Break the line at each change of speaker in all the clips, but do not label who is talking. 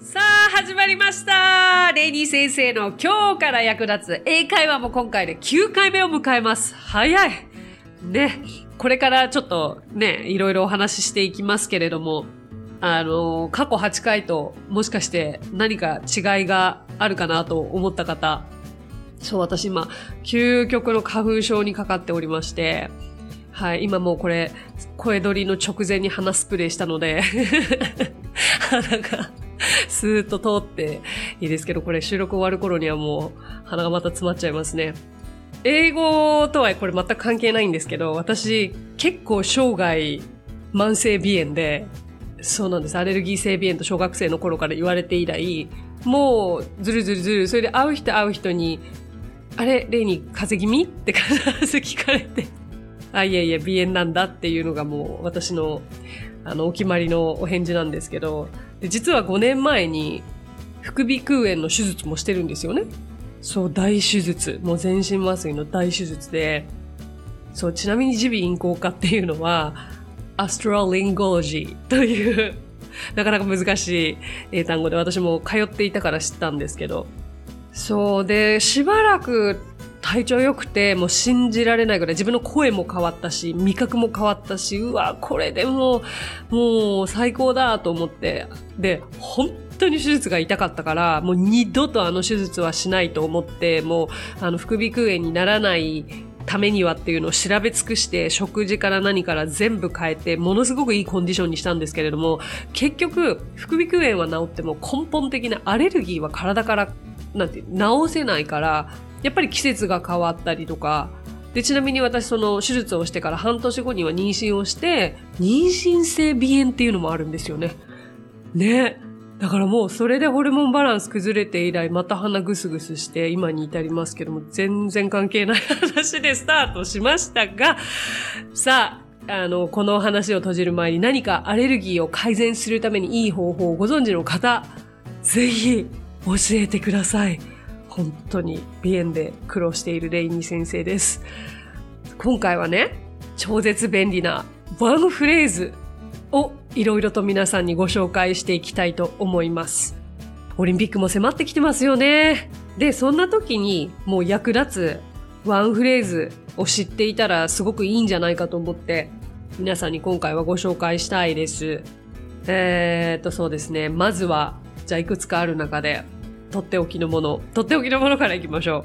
さあ始まりましたレイニー先生の今日から役立つ英会話も今回で9回目を迎えます。早いね。これからちょっとね、いろいろお話ししていきますけれども、あの、過去8回ともしかして何か違いがあるかなと思った方、そう、私今、究極の花粉症にかかっておりまして、はい、今もうこれ、声取りの直前に鼻スプレーしたので 鼻が スーッと通っていいですけど、これ収録終わる頃にはもう鼻がまた詰まっちゃいますね。英語とはこれ全く関係ないんですけど、私結構生涯慢性鼻炎で、そうなんです。アレルギー性鼻炎と小学生の頃から言われて以来、もうずるずるずる、それで会う人会う人に、あれ、例に風邪気味？って必ず聞かれて、あ、いやいや、鼻炎なんだっていうのがもう私の、あの、お決まりのお返事なんですけど、で実は5年前に副鼻腔炎の手術もしてるんですよね。そう、大手術。もう全身麻酔の大手術で、そう、ちなみに耳鼻咽喉科っていうのは、アストラリンゴロジーというなかなか難しい英単語で私も通っていたから知ったんですけど、そうで、しばらく体調良くて、もう信じられないぐらい自分の声も変わったし、味覚も変わったし、うわ、これでもう、もう最高だと思って、で、本当に手術が痛かったから、もう二度とあの手術はしないと思って、もう、あの、副鼻腔炎にならないためにはっていうのを調べ尽くして食事から何から全部変えてものすごくいいコンディションにしたんですけれども結局副鼻腔炎は治っても根本的なアレルギーは体からなんて治せないからやっぱり季節が変わったりとか、で、ちなみに私その手術をしてから半年後には妊娠をして、妊娠性鼻炎っていうのもあるんですよね。ね。だからもうそれでホルモンバランス崩れて以来また鼻ぐすぐすして今に至りますけども全然関係ない話でスタートしましたが、さあ、あの、この話を閉じる前に何かアレルギーを改善するためにいい方法をご存知の方、ぜひ教えてください。本当に鼻炎で苦労しているレイニー先生です。今回はね、超絶便利なワンフレーズをいろいろと皆さんにご紹介していきたいと思います。オリンピックも迫ってきてますよね。で、そんな時にもう役立つワンフレーズを知っていたらすごくいいんじゃないかと思って皆さんに今回はご紹介したいです。えー、っとそうですね。まずは、じゃあいくつかある中でとっておきのもの、とっておきのものからいきましょ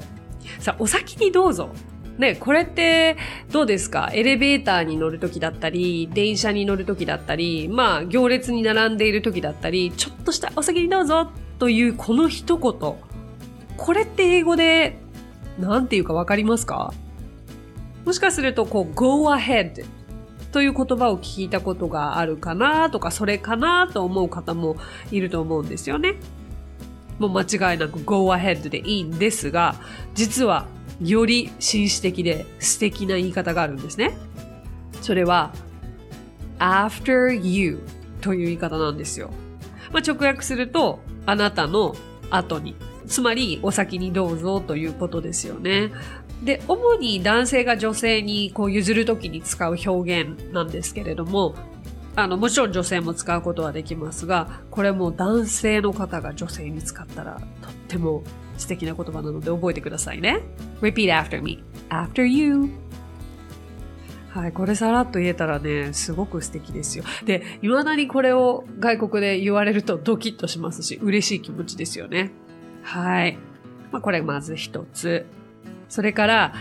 う。さあ、お先にどうぞ。ね、これってどうですか？エレベーターに乗るときだったり、電車に乗るときだったり、まあ、行列に並んでいるときだったり、ちょっとしたお先にどうぞというこの一言。これって英語で、なんていうかわかりますか？もしかすると、こう、go ahead という言葉を聞いたことがあるかなとか、それかなと思う方もいると思うんですよね。もう間違いなく go ahead でいいんですが、実はより紳士的で素敵な言い方があるんですね。それは after you という言い方なんですよ。まあ、直訳すると、あなたの後に。つまり、お先にどうぞということですよね。で、主に男性が女性にこう譲るときに使う表現なんですけれども、あの、もちろん女性も使うことはできますが、これも男性の方が女性に使ったらとっても素敵な言葉なので覚えてくださいね。repeat after me. after you. はい、これさらっと言えたらね、すごく素敵ですよ。で、未だにこれを外国で言われるとドキッとしますし、嬉しい気持ちですよね。はい。まあ、これまず一つ。それから、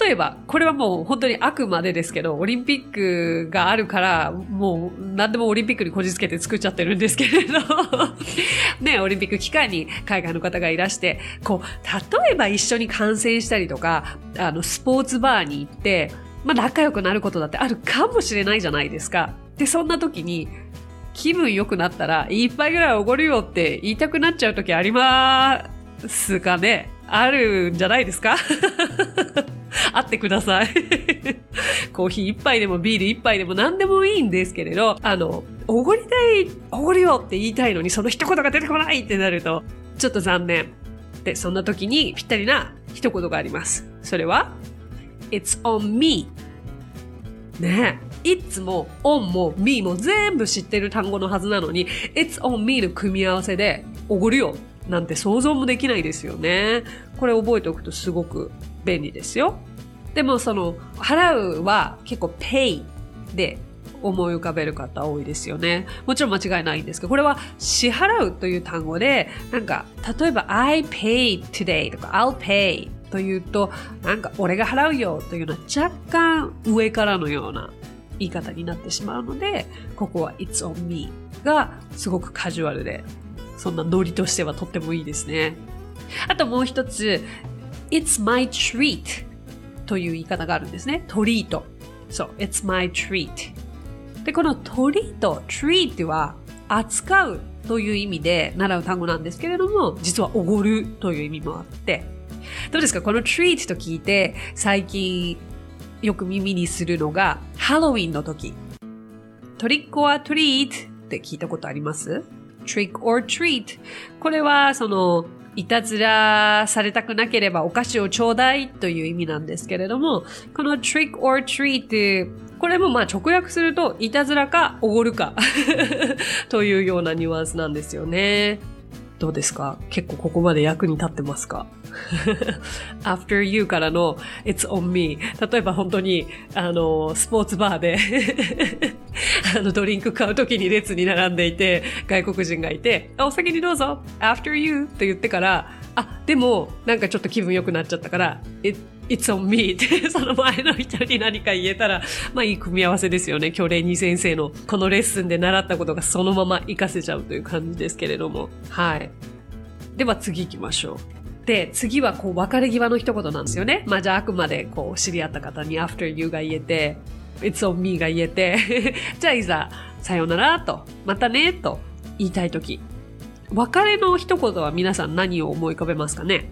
例えば、これはもう本当にあくまでですけど、オリンピックがあるから、もう何でもオリンピックにこじつけて作っちゃってるんですけれど、ね、オリンピック期間に海外の方がいらして、こう、例えば一緒に観戦したりとか、あの、スポーツバーに行って、まあ仲良くなることだってあるかもしれないじゃないですか。で、そんな時に、気分良くなったら、一杯ぐらいおごるよって言いたくなっちゃう時ありますかねあるんじゃないですか？会ってくださいコーヒー一杯でもビール一杯でも何でもいいんですけれど、あの、おごりたい、おごるよって言いたいのにその一言が出てこないってなると、ちょっと残念。で、そんな時にぴったりな一言があります。それは、It's on me. ねえ。It's も on も me も全部知ってる単語のはずなのに、It's on me の組み合わせで、おごるよなんて想像もできないですよね。これ覚えておくとすごく便利ですよ。でもその、払うは結構 pay で思い浮かべる方多いですよね。もちろん間違いないんですけど、これは支払うという単語で、なんか、例えば I pay today とか I'll pay というと、なんか俺が払うよというような若干上からのような言い方になってしまうので、ここは It's on me がすごくカジュアルで、そんなノリとしてはとってもいいですね。あともう一つ、It's my treat という言い方があるんですね。トリート。そう、It's my treat。で、このトリート、treat は扱うという意味で習う単語なんですけれども、実はおごるという意味もあって、どうですか？この treat と聞いて最近よく耳にするのがハロウィンの時。トリック or treat って聞いたことあります？?trick or treat。これはそのいたずらされたくなければお菓子をちょうだいという意味なんですけれども、この trick or treat これもまあ直訳するといたずらかおごるか というようなニュアンスなんですよね。どうですか？結構ここまで役に立ってますか？?after you からの it's on me 例えば本当にあのスポーツバーで あのドリンク買う時に列に並んでいて外国人がいてお先にどうぞ after you って言ってからあでもなんかちょっと気分良くなっちゃったから it It's on me ってその前の人に何か言えたら、まあいい組み合わせですよね。今日レニー先生のこのレッスンで習ったことがそのまま活かせちゃうという感じですけれども。はい。では次行きましょう。で、次はこう別れ際の一言なんですよね。まあじゃああくまでこう知り合った方に after you が言えて、it's on me が言えて、じゃあいざさようならと、またねと言いたいとき。別れの一言は皆さん何を思い浮かべますかね？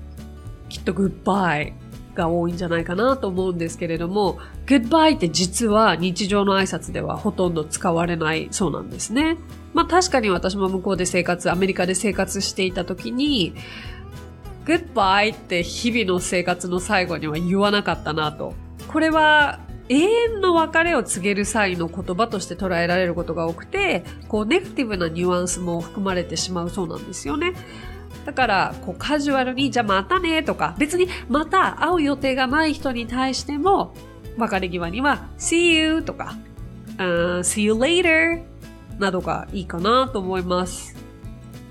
きっと goodbye が多いんじゃないかなと思うんですけれども、goodbye って実は日常の挨拶ではほとんど使われないそうなんですね。まあ確かに私も向こうで生活、アメリカで生活していた時に、goodbye って日々の生活の最後には言わなかったなと。これは永遠の別れを告げる際の言葉として捉えられることが多くて、こうネガティブなニュアンスも含まれてしまうそうなんですよね。だから、こうカジュアルに、じゃあまたねとか、別にまた会う予定がない人に対しても、別れ際には、see you とか、uh, see you later などがいいかなと思います。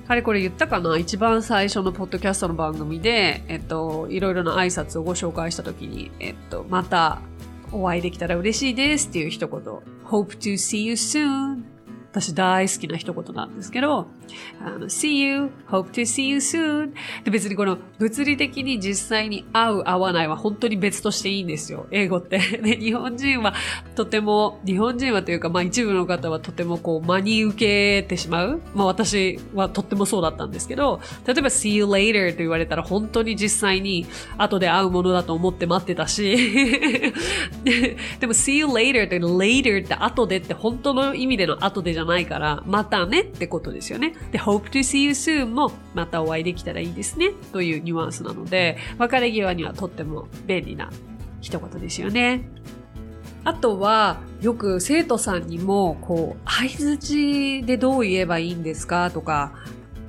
かれこれ言ったかな？一番最初のポッドキャストの番組で、えっと、いろいろな挨拶をご紹介した時に、えっと、またお会いできたら嬉しいですっていう一言。hope to see you soon 私大好きな一言なんですけど、あの see you, hope to see you soon で別にこの物理的に実際に会う会わないは本当に別としていいんですよ。英語って。で、日本人はとても、日本人はというかまあ一部の方はとてもこう真に受けてしまう。まあ私はとってもそうだったんですけど、例えば see you later と言われたら本当に実際に後で会うものだと思って待ってたし、でも see you later って later って後でって本当の意味での後でじゃないから、またねってことですよね。で、hope to see you soon もまたお会いできたらいいですねというニュアンスなので、別れ際にはとっても便利な一言ですよね。あとは、よく生徒さんにも、こう、相づちでどう言えばいいんですか？とか、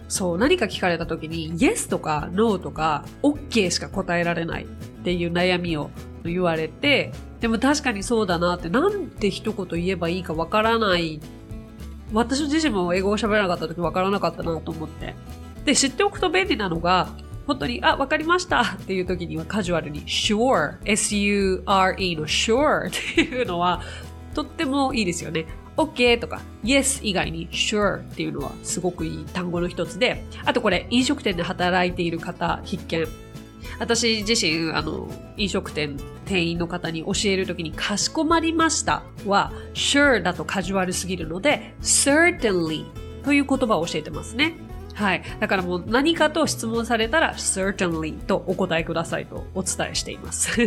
そう、何か聞かれた時に、yes とか no とか OK しか答えられないっていう悩みを言われて、でも確かにそうだなって、なんて一言言えばいいかわからないっ私自身も英語を喋らなかった時分からなかったなと思って。で、知っておくと便利なのが、本当に、あ、わかりましたっていう時にはカジュアルに sure, s-u-r-e の sure っていうのはとってもいいですよね。OK とか Yes 以外に Sure っていうのはすごくいい単語の一つで、あとこれ飲食店で働いている方必見。私自身、あの、飲食店店員の方に教えるときに、かしこまりましたは、sure だとカジュアルすぎるので、certainly という言葉を教えてますね。はい。だからもう何かと質問されたら certainly とお答えくださいとお伝えしています。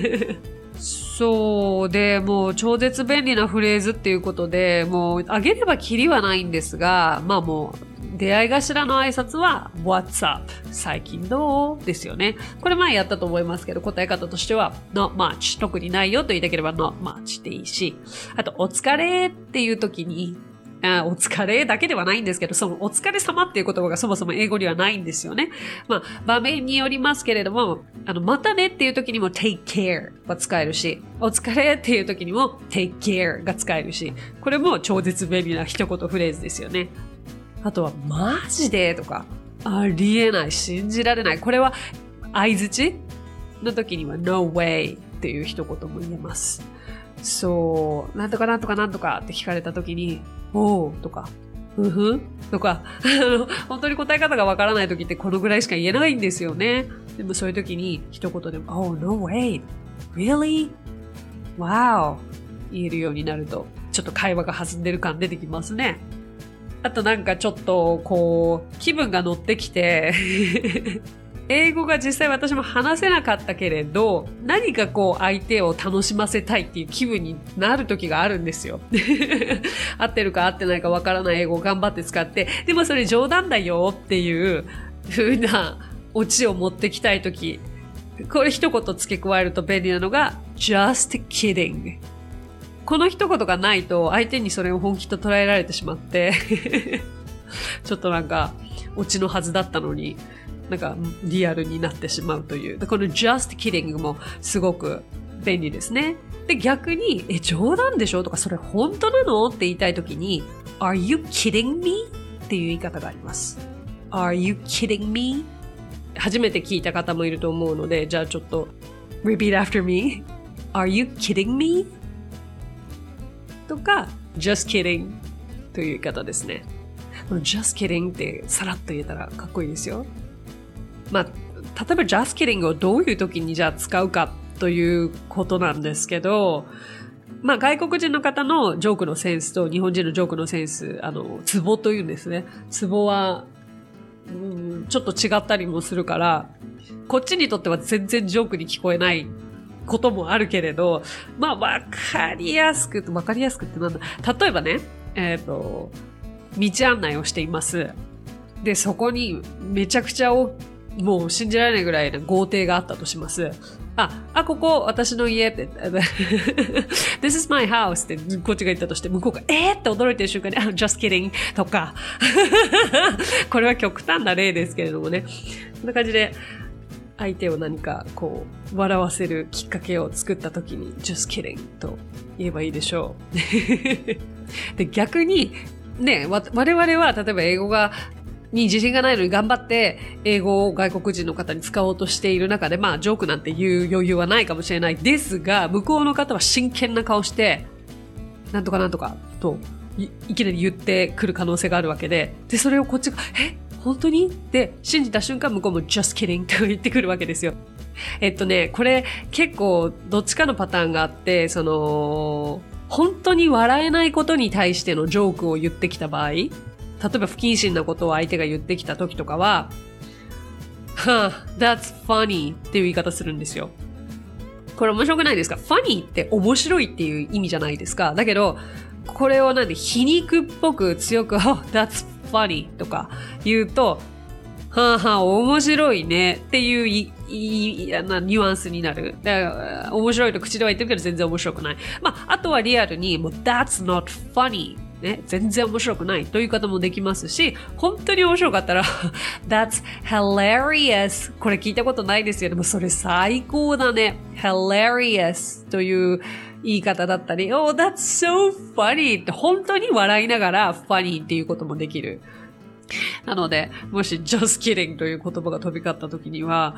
そうで、もう超絶便利なフレーズっていうことで、もうあげればきりはないんですが、まあもう出会い頭の挨拶は What's up? 最近どう？ですよね。これ前やったと思いますけど、答え方としては Not much 特にないよと言いたければ Not much でいいし、あとお疲れっていう時にあお疲れだけではないんですけど、そのお疲れ様っていう言葉がそもそも英語にはないんですよね。まあ、場面によりますけれども、あの、またねっていう時にも take care は使えるし、お疲れっていう時にも take care が使えるし、これも超絶便利な一言フレーズですよね。あとは、マジでとか、ありえない、信じられない。これは、相づちの時には no way っていう一言も言えます。そう、なんとかなんとかなんとかって聞かれた時に、おうとか、ふふとか、本当に答え方がわからない時ってこのぐらいしか言えないんですよね。でもそういう時に一言でも、Oh, no way! Really? Wow! 言えるようになると、ちょっと会話が弾んでる感出てきますね。あとなんかちょっと、こう、気分が乗ってきて 英語が実際私も話せなかったけれど、何かこう相手を楽しませたいっていう気分になる時があるんですよ。合ってるか合ってないかわからない英語を頑張って使って、でもそれ冗談だよっていう風なオチを持ってきたい時、これ一言付け加えると便利なのが just kidding。この一言がないと相手にそれを本気と捉えられてしまって ちょっとなんかオチのはずだったのになんかリアルになってしまうという。この just kidding もすごく便利ですね。で、逆に、え、冗談でしょ？とか、それ本当なの？って言いたいときに、are you kidding me? っていう言い方があります。are you kidding me? 初めて聞いた方もいると思うので、じゃあちょっと、repeat after me. are you kidding me? とか、just kidding という言い方ですね。just kidding ってさらっと言えたらかっこいいですよ。まあ、例えば just kidding をどういう時にじゃあ使うかということなんですけど、まあ外国人の方のジョークのセンスと日本人のジョークのセンス、あの、ツボというんですね。ツボは、うん、ちょっと違ったりもするから、こっちにとっては全然ジョークに聞こえないこともあるけれど、まあわかりやすく、わかりやすくってなんだ。例えばね、えっ、ー、と、道案内をしています。で、そこにめちゃくちゃ大もう信じられないぐらいの豪邸があったとします。あ、あ、ここ私の家って、This is my house ってこっちが言ったとして、向こうがえー？って驚いてる瞬間に、あ、just kidding とか、これは極端な例ですけれどもね。こんな感じで、相手を何かこう、笑わせるきっかけを作った時に、just kidding と言えばいいでしょう。で、逆に、ね、我々は、例えば英語がに自信がないのに頑張って英語を外国人の方に使おうとしている中で、まあ、ジョークなんて言う余裕はないかもしれないですが、向こうの方は真剣な顔して、なんとかなんとかといきなり言ってくる可能性があるわけで、で、それをこっちが、え？本当に？って信じた瞬間向こうも just kidding と言ってくるわけですよ。えっとね、これ結構どっちかのパターンがあって、その、本当に笑えないことに対してのジョークを言ってきた場合、例えば不謹慎なことを相手が言ってきた時とかは、はぁ、that's funny っていう言い方するんですよ。これ面白くないですか ?funny って面白いっていう意味じゃないですか？だけど、これをなんで皮肉っぽく強く、oh, that's funny とか言うと、はあはあ、面白いねっていういいなニュアンスになる。だから面白いと口では言ってるけど全然面白くない。まあ、あとはリアルに、もう that's not funny ね、全然面白くないという方もできますし、本当に面白かったら That's hilarious これ聞いたことないですよ。でもそれ最高だね。hilarious という言い方だったり、Oh, that's so funny って本当に笑いながら funny っていうこともできる。なので、もし just kidding という言葉が飛び交った時には、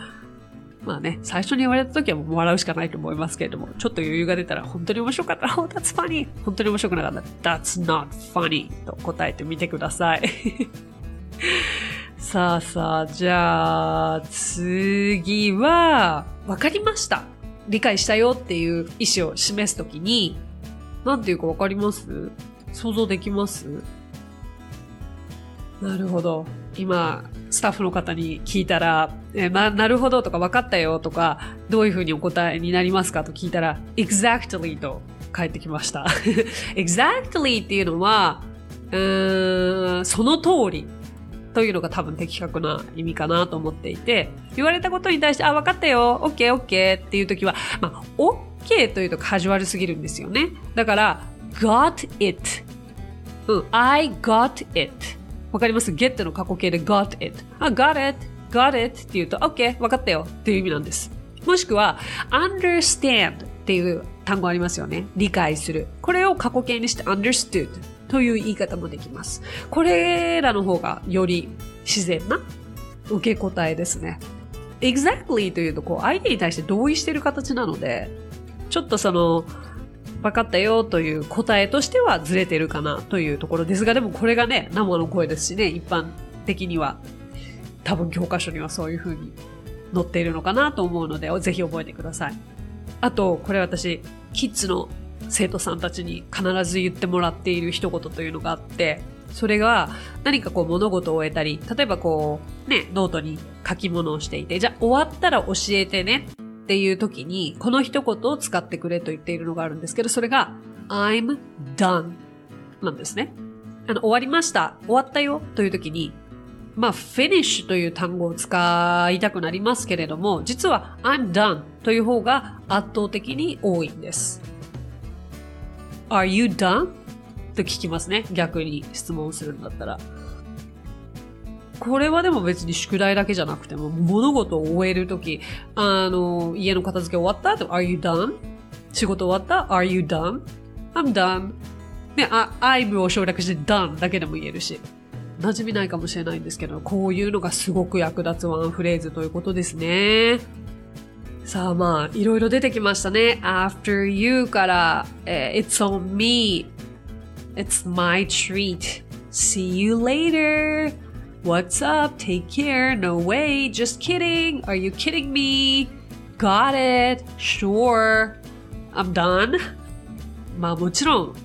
まあね、最初に言われた時はもう笑うしかないと思いますけれども、ちょっと余裕が出たら本当に面白かったら、Oh, that's funny! 本当に面白くなかったら、That's not funny! と答えてみてください。さあさあ、じゃあ、次は、わかりました。理解したよっていう意思を示すときに、なんていうかわかります？想像できます？なるほど。今、スタッフの方に聞いたら、えな、なるほどとか分かったよとか、どういうふうにお答えになりますかと聞いたら、exactly と返ってきました。exactly っていうのは、うーん、その通りというのが多分的確な意味かなと思っていて、言われたことに対して、あ、分かったよ、OK、OK っていう時は、まあ、OK というとカジュアルすぎるんですよね。だから、got it。うん、I got it。わかります ?get の過去形で got it。あ、got it, got it って言うと、OK、分かったよっていう意味なんです。もしくは、understand っていう単語ありますよね。理解する。これを過去形にして understood という言い方もできます。これらの方がより自然な受け答えですね。exactly というと、こう、相手に対して同意してる形なので、ちょっとその、分かったよという答えとしてはずれてるかなというところですが、でもこれがね、生の声ですしね、一般的には、多分教科書にはそういう風に載っているのかなと思うので、ぜひ覚えてください。あと、これ私、キッズの生徒さんたちに必ず言ってもらっている一言というのがあって、それが何かこう物事を終えたり、例えばこう、ね、ノートに書き物をしていて、じゃあ終わったら教えてねっていう時に、この一言を使ってくれと言っているのがあるんですけど、それが、I'm done なんですね。あの、終わりました。終わったよという時に、まあ、finish という単語を使いたくなりますけれども、実は I'm done という方が圧倒的に多いんです。Are you done? と聞きますね。逆に質問するんだったら。これはでも別に宿題だけじゃなくても、物事を終えるとき、あの、家の片付け終わったと Are you done? 仕事終わった ?Are you done? I'm done. ね、あ、I'm を省略して done だけでも言えるし。馴染みないかもしれないんですけど、こういうのがすごく役立つワンフレーズということですね。さあまあ、いろいろ出てきましたね。after you から、えー it's on me. It's my treat. See you later. What's up? Take care. No way. Just kidding. Are you kidding me? Got it. Sure. I'm done. まあもちろん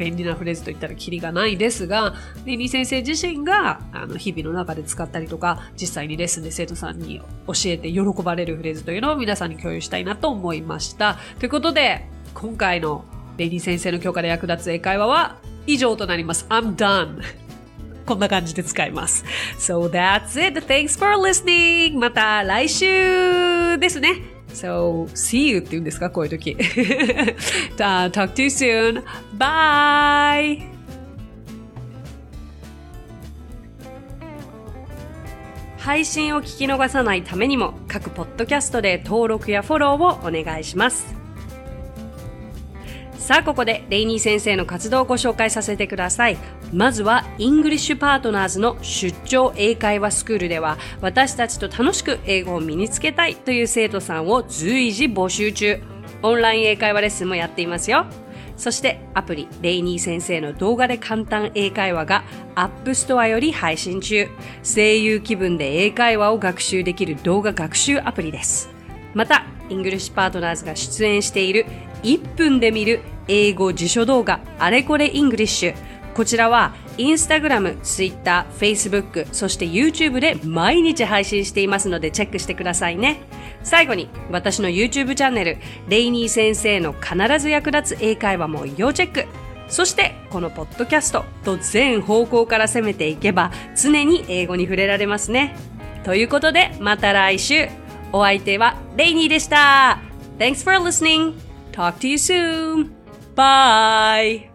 便利なフレーズといったらキリがないですが、レニー先生自身があの日々の中で使ったりとか、実際にレッスンで生徒さんに教えて喜ばれるフレーズというのを皆さんに共有したいなと思いました。ということで、今回のレニー先生の教科で役立つ英会話は以上となります。I'm done! こんな感じで使います。So that's it. Thanks for listening. また来週ですね。So, see you って言うんですか？こういう時。uh, talk to you soon. Bye!
配信を聞き逃さないためにも各ポッドキャストで登録やフォローをお願いしますさあここでレイニー先生の活動をご紹介させてくださいまずはイングリッシュパートナーズの出張英会話スクールでは私たちと楽しく英語を身につけたいという生徒さんを随時募集中。オンライン英会話レッスンもやっていますよ。そしてアプリレイニー先生の動画で簡単英会話がApp Store より配信中。声優気分で英会話を学習できる動画学習アプリです。またイングリッシュパートナーズが出演している1分で見る英語辞書動画あれこれイングリッシュこちらはインスタグラム、ツイッター、フェイスブック、そして YouTube で毎日配信していますのでチェックしてくださいね。最後に私の YouTube チャンネル、レイニー先生の必ず役立つ英会話も要チェック。そしてこのポッドキャストと全方向から攻めていけば常に英語に触れられますね。ということでまた来週。お相手はレイニーでした。Thanks for listening. Talk to you soon. Bye.